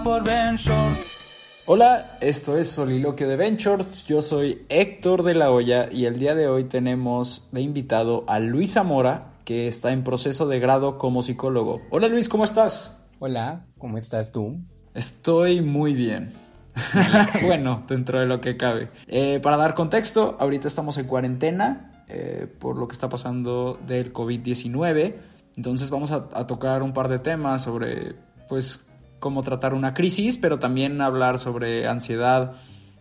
por Ben Shorts. Hola, esto es Soliloquio de Ventures. Yo soy Héctor de la Hoya y el día de hoy tenemos de invitado a Luis Zamora, que está en proceso de grado como psicólogo. Hola Luis, ¿cómo estás? Hola, ¿cómo estás tú? Estoy muy bien. bueno, dentro de lo que cabe. Eh, para dar contexto, ahorita estamos en cuarentena eh, por lo que está pasando del COVID-19. Entonces vamos a, a tocar un par de temas sobre, pues, cómo tratar una crisis, pero también hablar sobre ansiedad,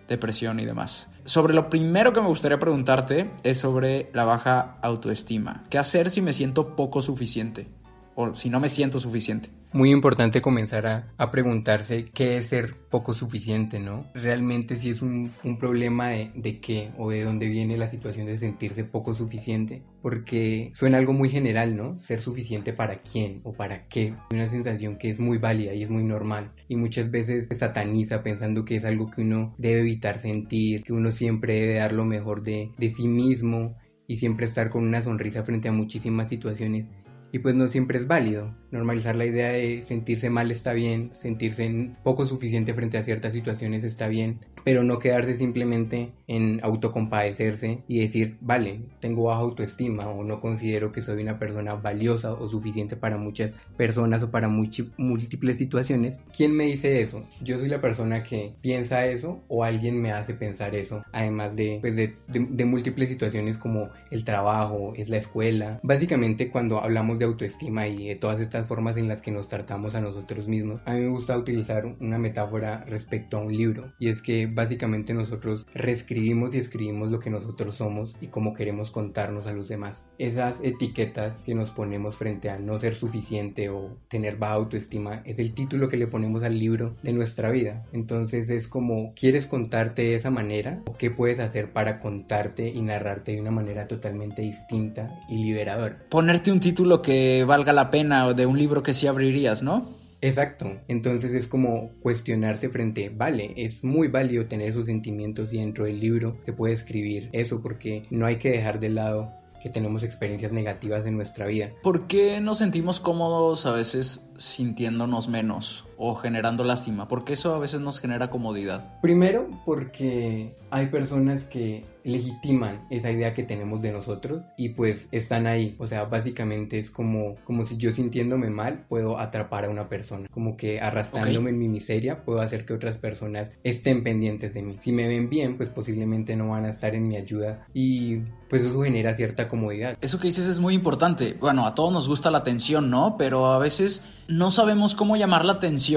depresión y demás. Sobre lo primero que me gustaría preguntarte es sobre la baja autoestima. ¿Qué hacer si me siento poco suficiente? O si no me siento suficiente. Muy importante comenzar a, a preguntarse qué es ser poco suficiente, ¿no? Realmente si es un, un problema de, de, qué o de dónde viene la situación de sentirse poco suficiente, porque suena algo muy general, ¿no? Ser suficiente para quién o para qué. Una sensación que es muy válida y es muy normal y muchas veces se sataniza pensando que es algo que uno debe evitar sentir, que uno siempre debe dar lo mejor de, de sí mismo y siempre estar con una sonrisa frente a muchísimas situaciones y pues no siempre es válido. Normalizar la idea de sentirse mal está bien, sentirse poco suficiente frente a ciertas situaciones está bien, pero no quedarse simplemente en autocompadecerse y decir, vale, tengo baja autoestima o no considero que soy una persona valiosa o suficiente para muchas personas o para múltiples situaciones. ¿Quién me dice eso? Yo soy la persona que piensa eso o alguien me hace pensar eso, además de, pues de, de, de múltiples situaciones como el trabajo, es la escuela. Básicamente cuando hablamos de autoestima y de todas estas formas en las que nos tratamos a nosotros mismos, a mí me gusta utilizar una metáfora respecto a un libro y es que básicamente nosotros reescribimos y escribimos lo que nosotros somos y cómo queremos contarnos a los demás. Esas etiquetas que nos ponemos frente a no ser suficiente o tener baja autoestima es el título que le ponemos al libro de nuestra vida. Entonces es como, ¿quieres contarte de esa manera? ¿O qué puedes hacer para contarte y narrarte de una manera totalmente distinta y liberadora? Ponerte un título que valga la pena o de un libro que sí abrirías, ¿no? Exacto, entonces es como cuestionarse frente, vale, es muy válido tener esos sentimientos y dentro del libro se puede escribir eso porque no hay que dejar de lado que tenemos experiencias negativas en nuestra vida. ¿Por qué nos sentimos cómodos a veces sintiéndonos menos o generando lástima? Porque eso a veces nos genera comodidad. Primero, porque hay personas que legitiman esa idea que tenemos de nosotros y pues están ahí. O sea, básicamente es como, como si yo sintiéndome mal puedo atrapar a una persona. Como que arrastrándome okay. en mi miseria puedo hacer que otras personas estén pendientes de mí. Si me ven bien, pues posiblemente no van a estar en mi ayuda y pues eso genera cierta comodidad. Eso que dices es muy importante. Bueno, a todos nos gusta la atención, ¿no? Pero a veces no sabemos cómo llamar la atención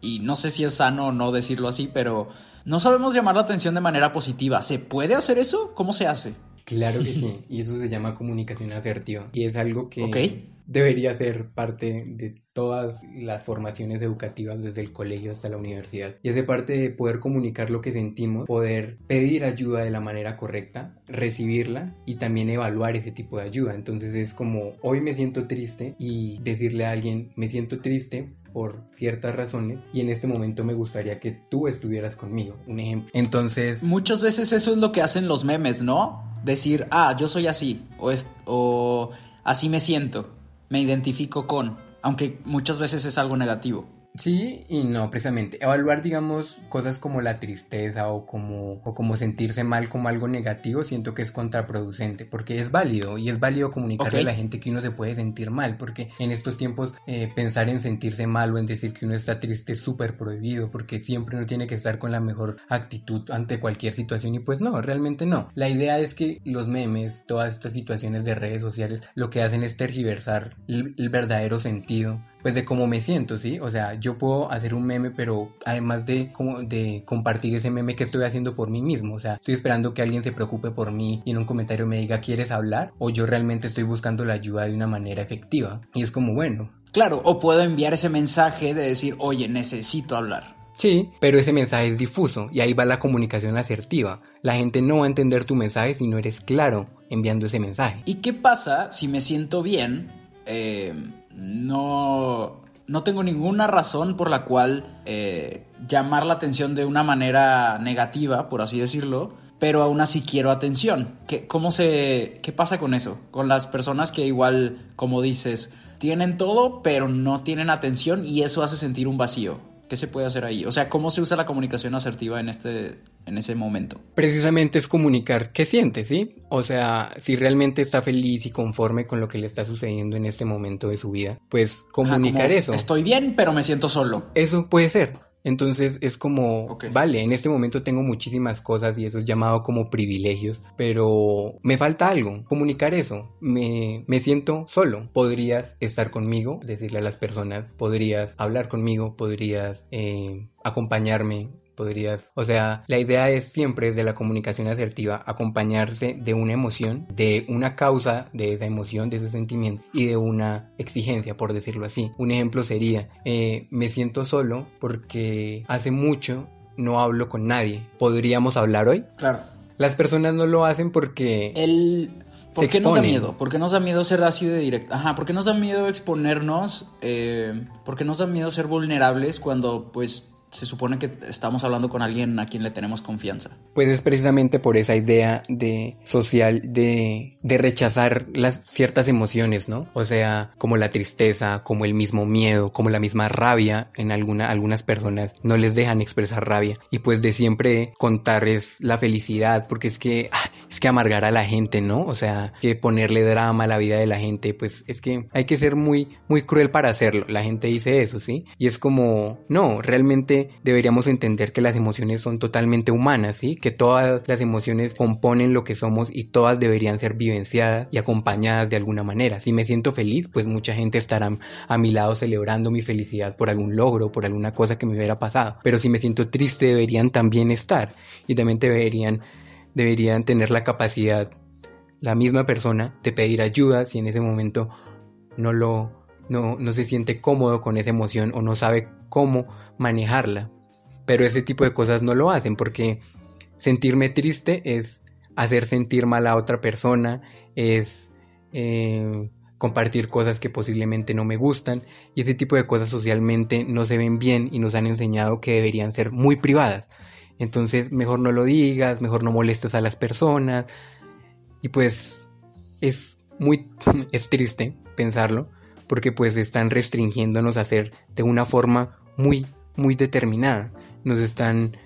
y no sé si es sano o no decirlo así, pero no sabemos llamar la atención de manera positiva. ¿Se puede hacer eso? ¿Cómo se hace? Claro que sí, y eso se llama comunicación asertiva. Y es algo que okay. debería ser parte de todas las formaciones educativas desde el colegio hasta la universidad. Y es de parte de poder comunicar lo que sentimos, poder pedir ayuda de la manera correcta, recibirla y también evaluar ese tipo de ayuda. Entonces es como, hoy me siento triste y decirle a alguien, me siento triste por ciertas razones y en este momento me gustaría que tú estuvieras conmigo, un ejemplo. Entonces, muchas veces eso es lo que hacen los memes, ¿no? Decir, ah, yo soy así o, es, o así me siento, me identifico con, aunque muchas veces es algo negativo. Sí y no, precisamente. Evaluar, digamos, cosas como la tristeza o como, o como sentirse mal como algo negativo, siento que es contraproducente, porque es válido y es válido comunicarle a la gente que uno se puede sentir mal, porque en estos tiempos eh, pensar en sentirse mal o en decir que uno está triste es súper prohibido, porque siempre uno tiene que estar con la mejor actitud ante cualquier situación y pues no, realmente no. La idea es que los memes, todas estas situaciones de redes sociales, lo que hacen es tergiversar el verdadero sentido pues de cómo me siento, ¿sí? O sea, yo puedo hacer un meme, pero además de, como, de compartir ese meme que estoy haciendo por mí mismo, o sea, estoy esperando que alguien se preocupe por mí y en un comentario me diga, ¿quieres hablar? O yo realmente estoy buscando la ayuda de una manera efectiva. Y es como, bueno. Claro, o puedo enviar ese mensaje de decir, oye, necesito hablar. Sí, pero ese mensaje es difuso y ahí va la comunicación asertiva. La gente no va a entender tu mensaje si no eres claro enviando ese mensaje. ¿Y qué pasa si me siento bien? Eh no, no tengo ninguna razón por la cual eh, llamar la atención de una manera negativa, por así decirlo, pero aún así quiero atención. ¿Qué, cómo se, ¿Qué pasa con eso? Con las personas que igual, como dices, tienen todo, pero no tienen atención y eso hace sentir un vacío. ¿Qué se puede hacer ahí? O sea, ¿cómo se usa la comunicación asertiva en, este, en ese momento? Precisamente es comunicar qué siente, ¿sí? O sea, si realmente está feliz y conforme con lo que le está sucediendo en este momento de su vida, pues comunicar eso. Estoy bien, pero me siento solo. Eso puede ser. Entonces es como, vale, en este momento tengo muchísimas cosas y eso es llamado como privilegios, pero me falta algo, comunicar eso, me, me siento solo, podrías estar conmigo, decirle a las personas, podrías hablar conmigo, podrías eh, acompañarme, podrías, o sea, la idea es siempre de la comunicación asertiva acompañarse de una emoción, de una causa de esa emoción, de ese sentimiento y de una exigencia, por decirlo así. Un ejemplo sería, eh, me siento solo porque hace mucho no hablo con nadie. ¿Podríamos hablar hoy? Claro. Las personas no lo hacen porque... El... ¿Por qué nos da miedo? ¿Por qué nos da miedo ser así de directo? Ajá, ¿por qué nos da miedo exponernos? Eh, ¿Por qué nos da miedo ser vulnerables cuando pues se supone que estamos hablando con alguien a quien le tenemos confianza. Pues es precisamente por esa idea de social de, de rechazar las ciertas emociones, ¿no? O sea, como la tristeza, como el mismo miedo, como la misma rabia en alguna, algunas personas no les dejan expresar rabia y pues de siempre contarles la felicidad porque es que ah, es que amargar a la gente, ¿no? O sea, que ponerle drama a la vida de la gente, pues es que hay que ser muy muy cruel para hacerlo. La gente dice eso, ¿sí? Y es como, no, realmente deberíamos entender que las emociones son totalmente humanas, ¿sí? Que todas las emociones componen lo que somos y todas deberían ser vivenciadas y acompañadas de alguna manera. Si me siento feliz, pues mucha gente estará a mi lado celebrando mi felicidad por algún logro, por alguna cosa que me hubiera pasado. Pero si me siento triste, deberían también estar y también deberían, deberían tener la capacidad, la misma persona, de pedir ayuda si en ese momento no lo, no, no se siente cómodo con esa emoción o no sabe cómo manejarla. Pero ese tipo de cosas no lo hacen porque sentirme triste es hacer sentir mal a otra persona, es eh, compartir cosas que posiblemente no me gustan y ese tipo de cosas socialmente no se ven bien y nos han enseñado que deberían ser muy privadas. Entonces mejor no lo digas, mejor no molestes a las personas y pues es muy es triste pensarlo porque pues están restringiéndonos a hacer de una forma muy muy determinada. Nos están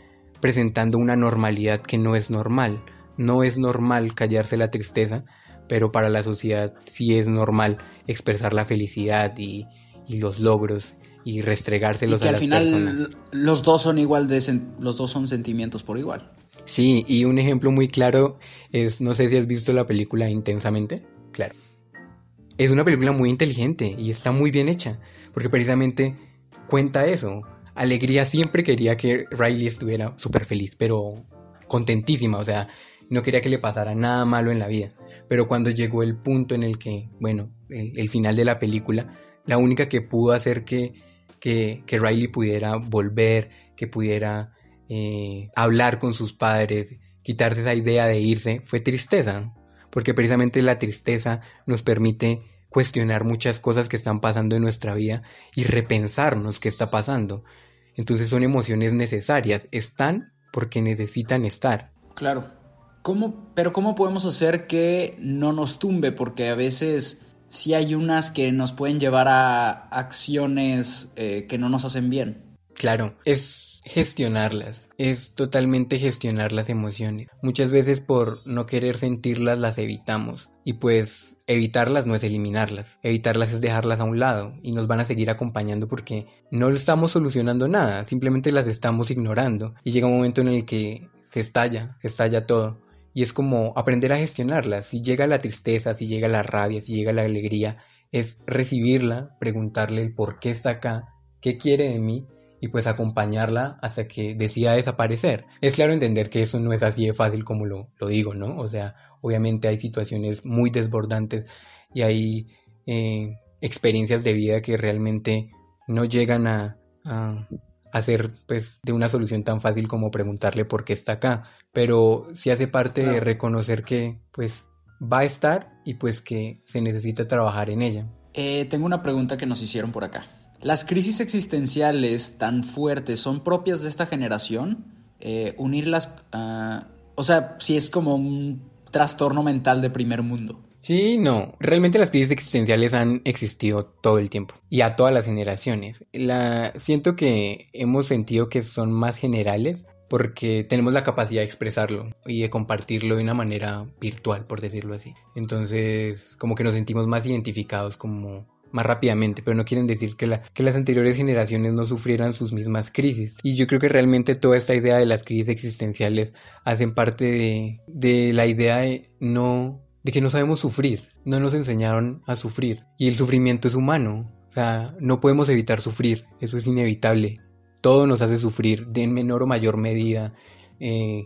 presentando una normalidad que no es normal. No es normal callarse la tristeza, pero para la sociedad sí es normal expresar la felicidad y, los logros y restregárselos y que a al final Los dos son igual de los dos son sentimientos por igual. Sí, y un ejemplo muy claro es, no sé si has visto la película Intensamente. Claro. Es una película muy inteligente y está muy bien hecha, porque precisamente cuenta eso, Alegría siempre quería que Riley estuviera súper feliz, pero contentísima, o sea, no quería que le pasara nada malo en la vida. Pero cuando llegó el punto en el que, bueno, el, final de la película, la única que pudo hacer que, que, Riley pudiera volver, que pudiera eh, hablar con sus padres, quitarse esa idea de irse, fue tristeza. Porque precisamente la tristeza nos permite cuestionar muchas cosas que están pasando en nuestra vida y repensarnos qué está pasando. Entonces son emociones necesarias, están porque necesitan estar. Claro. ¿Cómo, pero ¿cómo podemos hacer que no nos tumbe? Porque a veces sí hay unas que nos pueden llevar a acciones eh, que no nos hacen bien. Claro, es gestionarlas, es totalmente gestionar las emociones. Muchas veces por no querer sentirlas las evitamos. Y pues evitarlas no es eliminarlas, evitarlas es dejarlas a un lado y nos van a seguir acompañando porque no estamos solucionando nada, simplemente las estamos ignorando y llega un momento en el que se estalla, se estalla todo. Y es como aprender a gestionarlas. Si llega la tristeza, si llega la rabia, si llega la alegría, es recibirla, preguntarle el por qué está acá, qué quiere de mí y pues acompañarla hasta que decida desaparecer. Es claro entender que eso no es así de fácil como lo, lo digo, ¿no? O sea, obviamente hay situaciones muy desbordantes y hay eh, experiencias de vida que realmente no llegan a hacer pues de una solución tan fácil como preguntarle por qué está acá, pero sí hace parte de reconocer que pues va a estar y pues que se necesita trabajar en ella. Eh, tengo una pregunta que nos hicieron por acá. ¿Las crisis existenciales tan fuertes son propias de esta generación? Eh, unirlas, uh, o sea, si es como un trastorno mental de primer mundo. Sí, no. Realmente las crisis existenciales han existido todo el tiempo y a todas las generaciones. La siento que hemos sentido que son más generales porque tenemos la capacidad de expresarlo y de compartirlo de una manera virtual, por decirlo así. Entonces, como que nos sentimos más identificados como más rápidamente, pero no quieren decir que, que las anteriores generaciones no sufrieran sus mismas crisis. Y yo creo que realmente toda esta idea de las crisis existenciales hacen parte de, de la idea de no de que no sabemos sufrir, no nos enseñaron a sufrir. Y el sufrimiento es humano, o sea, no podemos evitar sufrir, eso es inevitable. Todo nos hace sufrir de menor o mayor medida. Eh,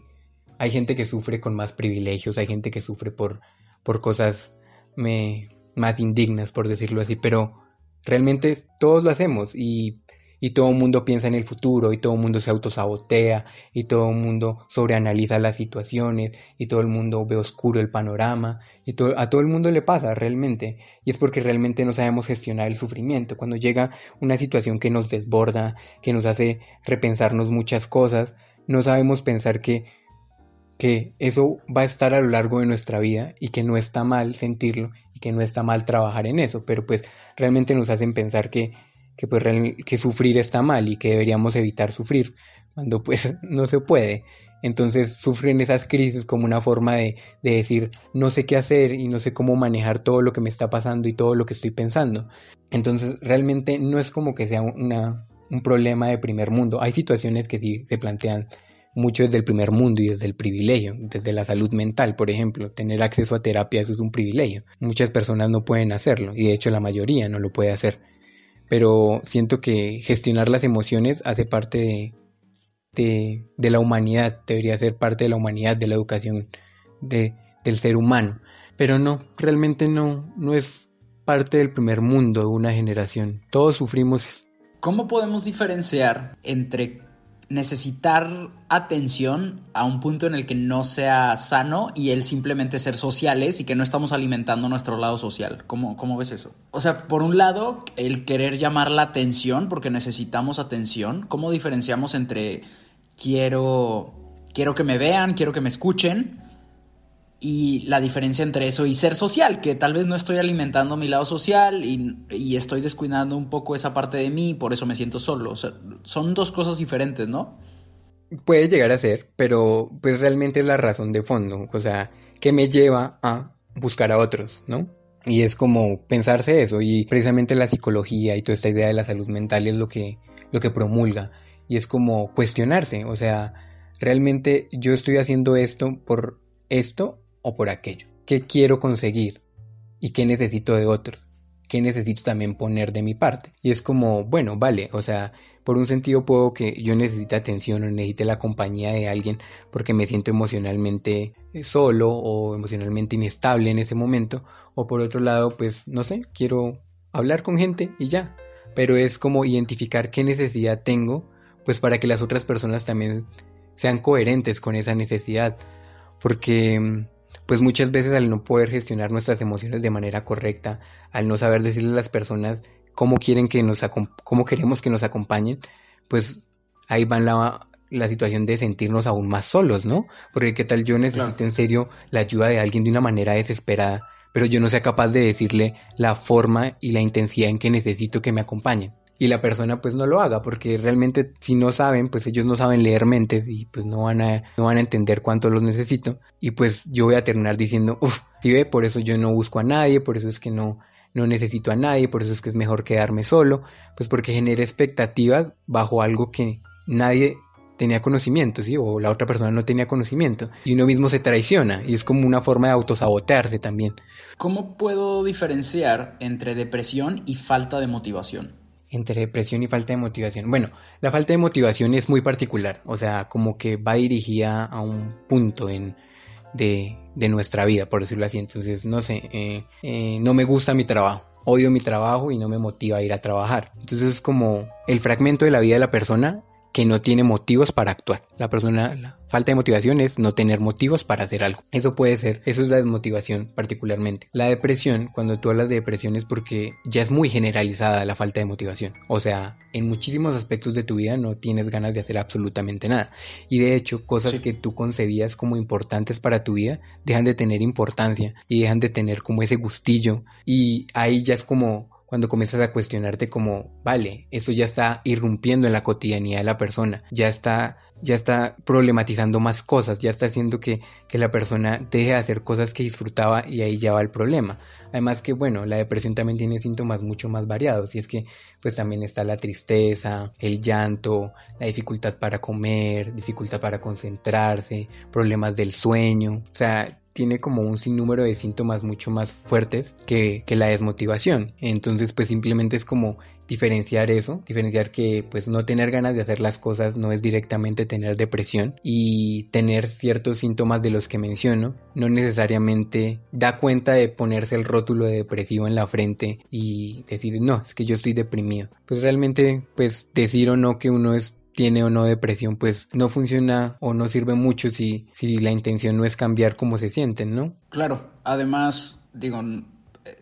hay gente que sufre con más privilegios, hay gente que sufre por, por cosas más indignas, por decirlo así, pero realmente todos lo hacemos y, y todo el mundo piensa en el futuro y todo el mundo se autosabotea y todo el mundo sobreanaliza las situaciones y todo el mundo ve oscuro el panorama y a todo el mundo le pasa realmente y es porque realmente no sabemos gestionar el sufrimiento. Cuando llega una situación que nos desborda, que nos hace repensarnos muchas cosas, no sabemos pensar que que eso va a estar a lo largo de nuestra vida y que no está mal sentirlo y que no está mal trabajar en eso, pero pues realmente nos hacen pensar que, que, pues, que sufrir está mal y que deberíamos evitar sufrir, cuando pues no se puede. Entonces sufren esas crisis como una forma de, de, decir no sé qué hacer y no sé cómo manejar todo lo que me está pasando y todo lo que estoy pensando. Entonces realmente no es como que sea una, un problema de primer mundo. Hay situaciones que sí se plantean mucho desde el primer mundo y desde el privilegio, desde la salud mental, por ejemplo, tener acceso a terapia es un privilegio. Muchas personas no pueden hacerlo y de hecho la mayoría no lo puede hacer. Pero siento que gestionar las emociones hace parte de, de, la humanidad, debería ser parte de la humanidad, de la educación de, del ser humano. Pero no, realmente no, no es parte del primer mundo de una generación. Todos sufrimos. ¿Cómo podemos diferenciar entre necesitar atención a un punto en el que no sea sano y el simplemente ser sociales y que no estamos alimentando nuestro lado social. ¿Cómo, ¿Cómo ves eso? O sea, por un lado, el querer llamar la atención porque necesitamos atención. ¿Cómo diferenciamos entre quiero, quiero que me vean, quiero que me escuchen? Y la diferencia entre eso y ser social, que tal vez no estoy alimentando mi lado social y, y, estoy descuidando un poco esa parte de mí por eso me siento solo. O sea, son dos cosas diferentes, ¿no? Puede llegar a ser, pero pues realmente es la razón de fondo, o sea, que me lleva a buscar a otros, ¿no? Y es como pensarse eso y precisamente la psicología y toda esta idea de la salud mental es lo que, lo que promulga y es como cuestionarse, o sea, realmente yo estoy haciendo esto por esto o por aquello. ¿Qué quiero conseguir? ¿Y qué necesito de otros? ¿Qué necesito también poner de mi parte? Y es como, bueno, vale, o sea, por un sentido puedo que yo necesite atención o necesite la compañía de alguien porque me siento emocionalmente eh, solo o emocionalmente inestable en ese momento. O por otro lado, pues, no sé, quiero hablar con gente y ya. Pero es como identificar qué necesidad tengo, pues para que las otras personas también sean coherentes con esa necesidad. Porque mm, pues muchas veces al no poder gestionar nuestras emociones de manera correcta, al no saber decirle a las personas cómo quieren que nos cómo queremos que nos acompañen, pues ahí va la, la situación de sentirnos aún más solos, ¿no? Porque qué tal yo necesito en serio la ayuda de alguien de una manera desesperada, pero yo no sea capaz de decirle la forma y la intensidad en que necesito que me acompañen. Y la persona pues no lo haga, porque realmente si no saben, pues ellos no saben leer mentes y pues no van a, no van a entender cuánto los necesito. Y pues yo voy a terminar diciendo, uff, si ve, por eso yo no busco a nadie, por eso es que no, no necesito a nadie, por eso es que es mejor quedarme solo, pues porque genera expectativas bajo algo que nadie tenía conocimiento, ¿sí? O la otra persona no tenía conocimiento. Y uno mismo se traiciona y es como una forma de autosabotearse también. ¿Cómo puedo diferenciar entre depresión y falta de motivación? Entre depresión y falta de motivación. Bueno, la falta de motivación es muy particular, o sea, como que va dirigida a un punto en, de, de nuestra vida, por decirlo así. Entonces, no sé, eh, eh, no me gusta mi trabajo, odio mi trabajo y no me motiva a ir a trabajar. Entonces es como el fragmento de la vida de la persona que no tiene motivos para actuar. La persona, la falta de motivación es no tener motivos para hacer algo. Eso puede ser, eso es la desmotivación particularmente. La depresión, cuando tú hablas de depresión es porque ya es muy generalizada la falta de motivación. O sea, en muchísimos aspectos de tu vida no tienes ganas de hacer absolutamente nada. Y de hecho, cosas que tú concebías como importantes para tu vida dejan de tener importancia y dejan de tener como ese gustillo. Y ahí ya es como cuando comienzas a cuestionarte como, vale, eso ya está irrumpiendo en la cotidianidad de la persona, ya está, ya está problematizando más cosas, ya está haciendo que, que la persona deje de hacer cosas que disfrutaba y ahí ya va el problema. Además que, bueno, la depresión también tiene síntomas mucho más variados y es que pues también está la tristeza, el llanto, la dificultad para comer, dificultad para concentrarse, problemas del sueño, o sea, tiene como un sinnúmero de síntomas mucho más fuertes que, que, la desmotivación. Entonces, pues simplemente es como diferenciar eso, diferenciar que pues no tener ganas de hacer las cosas no es directamente tener depresión y tener ciertos síntomas de los que menciono no necesariamente da cuenta de ponerse el rótulo de depresivo en la frente y decir no, es que yo estoy deprimido. Pues realmente pues decir o no que uno es tiene o no depresión, pues no funciona o no sirve mucho si, si la intención no es cambiar cómo se sienten, ¿no? Claro, además, digo,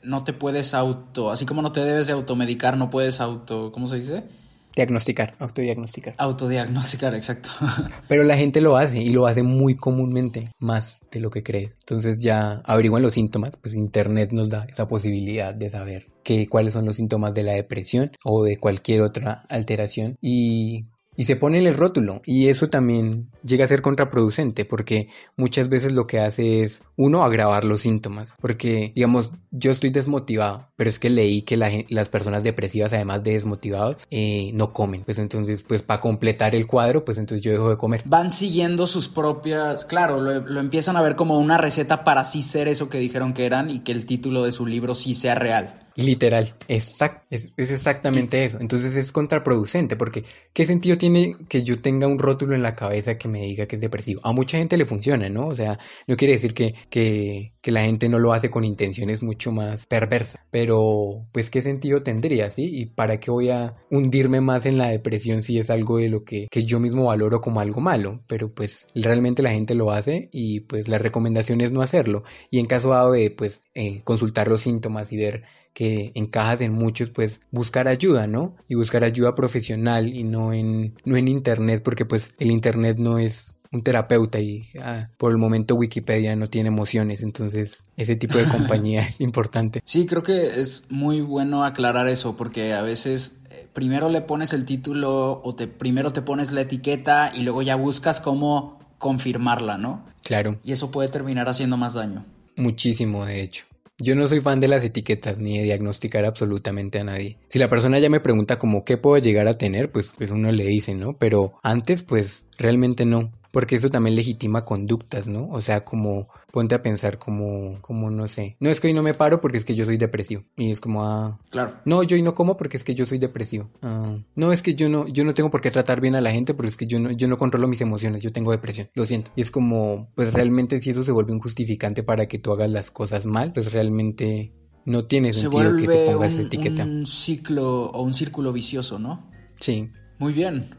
no te puedes auto, así como no te debes de automedicar, no puedes auto, ¿cómo se dice? Diagnosticar, autodiagnosticar. Autodiagnosticar, exacto. Pero la gente lo hace y lo hace muy comúnmente, más de lo que cree. Entonces ya averiguan los síntomas, pues internet nos da esa posibilidad de saber que, cuáles son los síntomas de la depresión o de cualquier otra alteración y y se pone el rótulo y eso también llega a ser contraproducente porque muchas veces lo que hace es uno agravar los síntomas porque digamos yo estoy desmotivado pero es que leí que las personas depresivas además de desmotivados eh, no comen. Pues entonces pues para completar el cuadro pues entonces yo dejo de comer. Van siguiendo sus propias claro lo, lo empiezan a ver como una receta para sí ser eso que dijeron que eran y que el título de su libro sí sea real Literal, exact, es, es, exactamente eso. Entonces es contraproducente porque ¿qué sentido tiene que yo tenga un rótulo en la cabeza que me diga que es depresivo? A mucha gente le funciona, ¿no? O sea, no quiere decir que, que, que la gente no lo hace con intenciones mucho más perversas, pero pues ¿qué sentido tendría, sí? ¿Y para qué voy a hundirme más en la depresión si es algo de lo que, que yo mismo valoro como algo malo? Pero pues realmente la gente lo hace y pues la recomendación es no hacerlo. Y en caso dado de pues eh, consultar los síntomas y ver que encajas en muchos, pues buscar ayuda, ¿no? Y buscar ayuda profesional y no en, no en internet, porque pues el internet no es un terapeuta y ah, por el momento Wikipedia no tiene emociones, entonces ese tipo de compañía es importante. Sí, creo que es muy bueno aclarar eso, porque a veces eh, primero le pones el título o te primero te pones la etiqueta y luego ya buscas cómo confirmarla, ¿no? Claro. Y eso puede terminar haciendo más daño. Muchísimo, de hecho. Yo no soy fan de las etiquetas ni de diagnosticar absolutamente a nadie. Si la persona ya me pregunta como qué puedo llegar a tener, pues, pues uno le dice, ¿no? Pero antes, pues realmente no. Porque eso también legitima conductas, ¿no? O sea, como ponte a pensar como, como no sé. No es que hoy no me paro porque es que yo soy depresivo. Y es como, ah, claro. No, yo hoy no como porque es que yo soy depresivo. Ah, no, es que yo no, yo no tengo por qué tratar bien a la gente porque es que yo no, yo no controlo mis emociones, yo tengo depresión. Lo siento. Y es como, pues realmente si eso se vuelve un justificante para que tú hagas las cosas mal, pues realmente no tiene sentido que te pongas esa etiqueta. Un ciclo o un círculo vicioso, ¿no? Sí. Muy bien.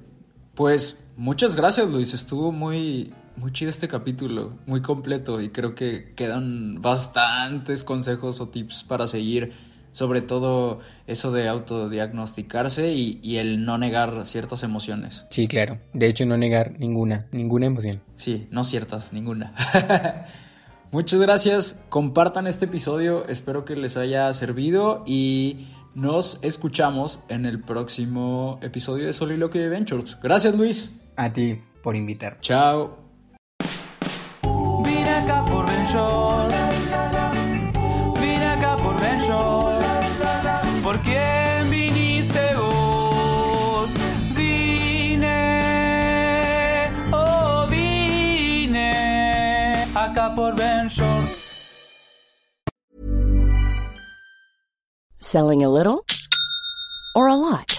Pues muchas gracias, Luis. Estuvo muy, muy chido este capítulo, muy completo y creo que quedan bastantes consejos o tips para seguir, sobre todo eso de autodiagnosticarse y, y, el no negar ciertas emociones. Sí, claro. De hecho, no negar ninguna, ninguna emoción. Sí, no ciertas, ninguna. Muchas gracias, compartan este episodio, espero que les haya servido y nos escuchamos en el próximo episodio de Soliloquy Ventures. Gracias Luis. A ti por invitar. Chao. Vine acá por Ben. Vine acá por Ben. ¿Por quién viniste vos? Vine, oh vine acá por Ben Shorts. Selling a little or a lot?